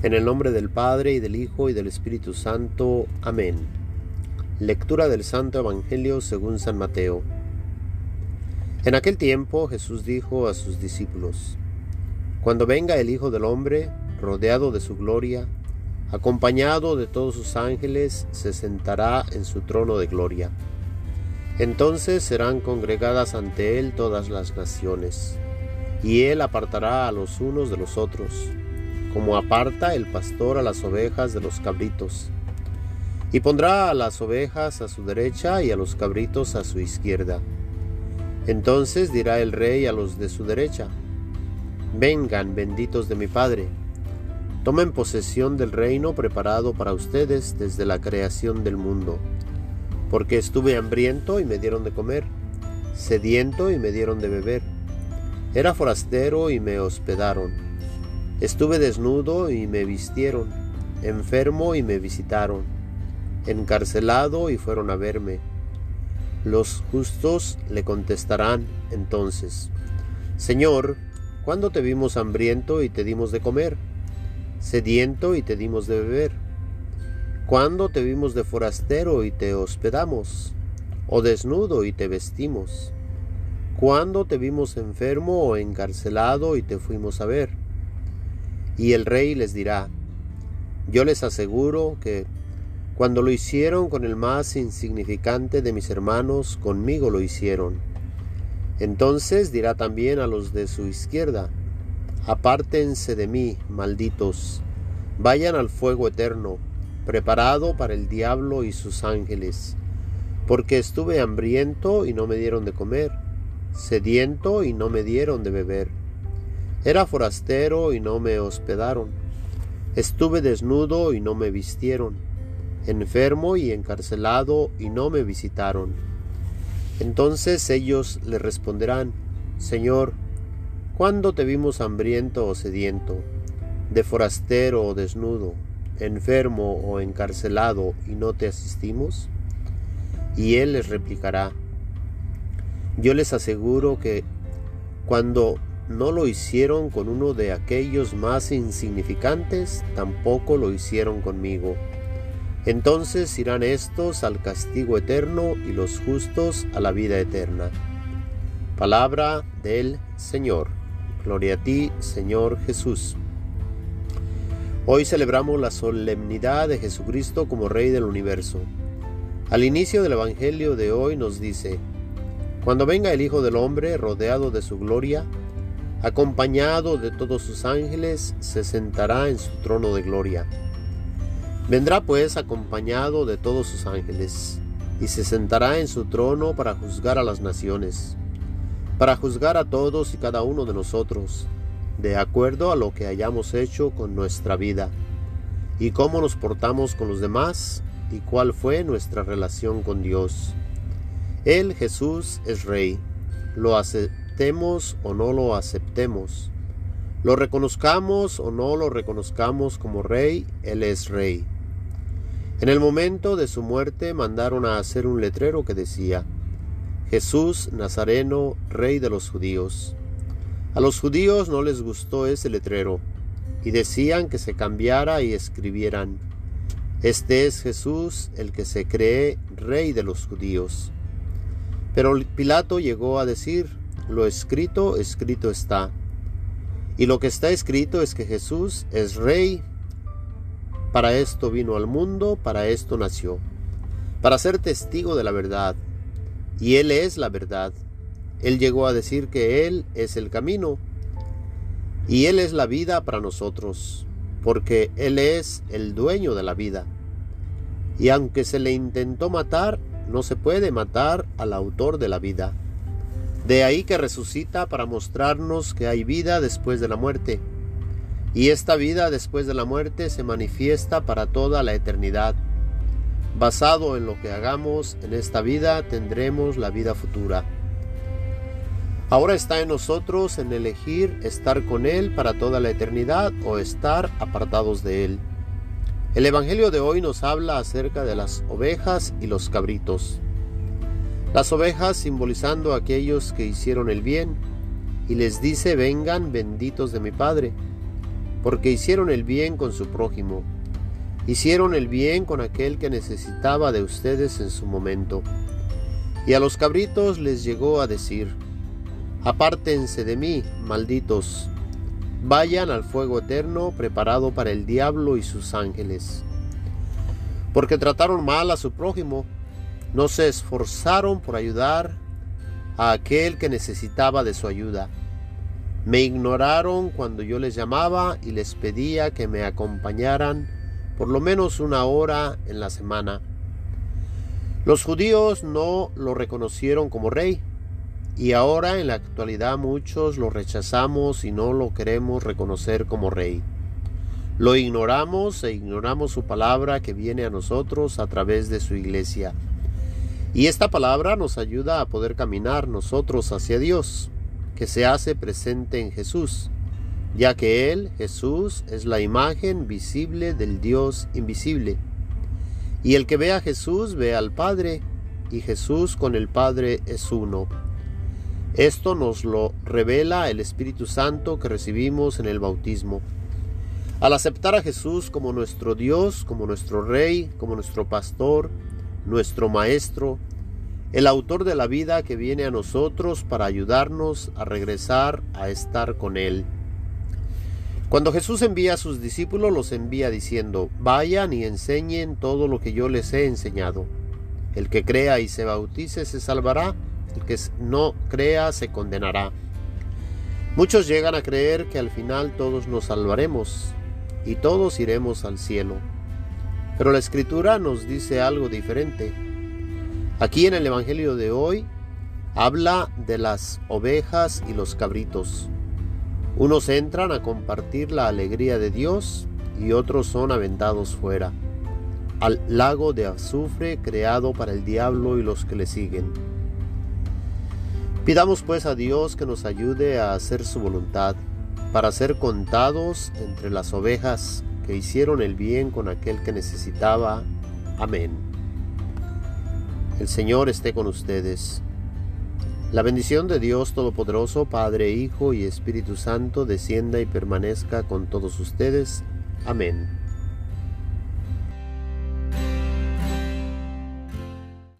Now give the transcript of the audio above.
En el nombre del Padre y del Hijo y del Espíritu Santo. Amén. Lectura del Santo Evangelio según San Mateo. En aquel tiempo Jesús dijo a sus discípulos, Cuando venga el Hijo del Hombre, rodeado de su gloria, acompañado de todos sus ángeles, se sentará en su trono de gloria. Entonces serán congregadas ante él todas las naciones, y él apartará a los unos de los otros como aparta el pastor a las ovejas de los cabritos. Y pondrá a las ovejas a su derecha y a los cabritos a su izquierda. Entonces dirá el rey a los de su derecha, Vengan, benditos de mi Padre, tomen posesión del reino preparado para ustedes desde la creación del mundo, porque estuve hambriento y me dieron de comer, sediento y me dieron de beber, era forastero y me hospedaron Estuve desnudo y me vistieron, enfermo y me visitaron, encarcelado y fueron a verme. Los justos le contestarán entonces, Señor, ¿cuándo te vimos hambriento y te dimos de comer? Sediento y te dimos de beber. ¿Cuándo te vimos de forastero y te hospedamos? ¿O desnudo y te vestimos? ¿Cuándo te vimos enfermo o encarcelado y te fuimos a ver? Y el rey les dirá, yo les aseguro que cuando lo hicieron con el más insignificante de mis hermanos, conmigo lo hicieron. Entonces dirá también a los de su izquierda, apártense de mí, malditos, vayan al fuego eterno, preparado para el diablo y sus ángeles, porque estuve hambriento y no me dieron de comer, sediento y no me dieron de beber era forastero y no me hospedaron. Estuve desnudo y no me vistieron. Enfermo y encarcelado y no me visitaron. Entonces ellos le responderán, Señor, ¿cuándo te vimos hambriento o sediento, de forastero o desnudo, enfermo o encarcelado y no te asistimos? Y él les replicará, yo les aseguro que cuando no lo hicieron con uno de aquellos más insignificantes, tampoco lo hicieron conmigo. Entonces irán estos al castigo eterno y los justos a la vida eterna. Palabra del Señor. Gloria a ti, Señor Jesús. Hoy celebramos la solemnidad de Jesucristo como Rey del universo. Al inicio del Evangelio de hoy nos dice, Cuando venga el Hijo del Hombre rodeado de su gloria, acompañado de todos sus ángeles, se sentará en su trono de gloria. Vendrá pues acompañado de todos sus ángeles, y se sentará en su trono para juzgar a las naciones, para juzgar a todos y cada uno de nosotros, de acuerdo a lo que hayamos hecho con nuestra vida, y cómo nos portamos con los demás, y cuál fue nuestra relación con Dios. Él, Jesús, es Rey. Lo hace o no lo aceptemos, lo reconozcamos o no lo reconozcamos como rey, Él es rey. En el momento de su muerte mandaron a hacer un letrero que decía, Jesús Nazareno, rey de los judíos. A los judíos no les gustó ese letrero y decían que se cambiara y escribieran, Este es Jesús el que se cree rey de los judíos. Pero Pilato llegó a decir, lo escrito, escrito está. Y lo que está escrito es que Jesús es rey. Para esto vino al mundo, para esto nació. Para ser testigo de la verdad. Y Él es la verdad. Él llegó a decir que Él es el camino. Y Él es la vida para nosotros. Porque Él es el dueño de la vida. Y aunque se le intentó matar, no se puede matar al autor de la vida. De ahí que resucita para mostrarnos que hay vida después de la muerte. Y esta vida después de la muerte se manifiesta para toda la eternidad. Basado en lo que hagamos en esta vida tendremos la vida futura. Ahora está en nosotros en elegir estar con Él para toda la eternidad o estar apartados de Él. El Evangelio de hoy nos habla acerca de las ovejas y los cabritos. Las ovejas simbolizando a aquellos que hicieron el bien, y les dice, vengan benditos de mi Padre. porque hicieron el bien con su prójimo, hicieron el bien con aquel que necesitaba de ustedes en su momento. Y a los cabritos les llegó a decir, Apártense de mí, malditos, vayan al fuego eterno preparado para el diablo y sus ángeles. Porque trataron mal a su prójimo, no se esforzaron por ayudar a aquel que necesitaba de su ayuda. Me ignoraron cuando yo les llamaba y les pedía que me acompañaran por lo menos una hora en la semana. Los judíos no lo reconocieron como rey y ahora en la actualidad muchos lo rechazamos y no lo queremos reconocer como rey. Lo ignoramos e ignoramos su palabra que viene a nosotros a través de su iglesia. Y esta palabra nos ayuda a poder caminar nosotros hacia Dios, que se hace presente en Jesús, ya que Él, Jesús, es la imagen visible del Dios invisible. Y el que ve a Jesús ve al Padre, y Jesús con el Padre es uno. Esto nos lo revela el Espíritu Santo que recibimos en el bautismo. Al aceptar a Jesús como nuestro Dios, como nuestro Rey, como nuestro Pastor, nuestro Maestro, el autor de la vida que viene a nosotros para ayudarnos a regresar a estar con Él. Cuando Jesús envía a sus discípulos, los envía diciendo, vayan y enseñen todo lo que yo les he enseñado. El que crea y se bautice se salvará, el que no crea se condenará. Muchos llegan a creer que al final todos nos salvaremos y todos iremos al cielo. Pero la escritura nos dice algo diferente. Aquí en el Evangelio de hoy habla de las ovejas y los cabritos. Unos entran a compartir la alegría de Dios y otros son aventados fuera, al lago de azufre creado para el diablo y los que le siguen. Pidamos pues a Dios que nos ayude a hacer su voluntad, para ser contados entre las ovejas que hicieron el bien con aquel que necesitaba. Amén. El Señor esté con ustedes. La bendición de Dios Todopoderoso, Padre, Hijo y Espíritu Santo, descienda y permanezca con todos ustedes. Amén.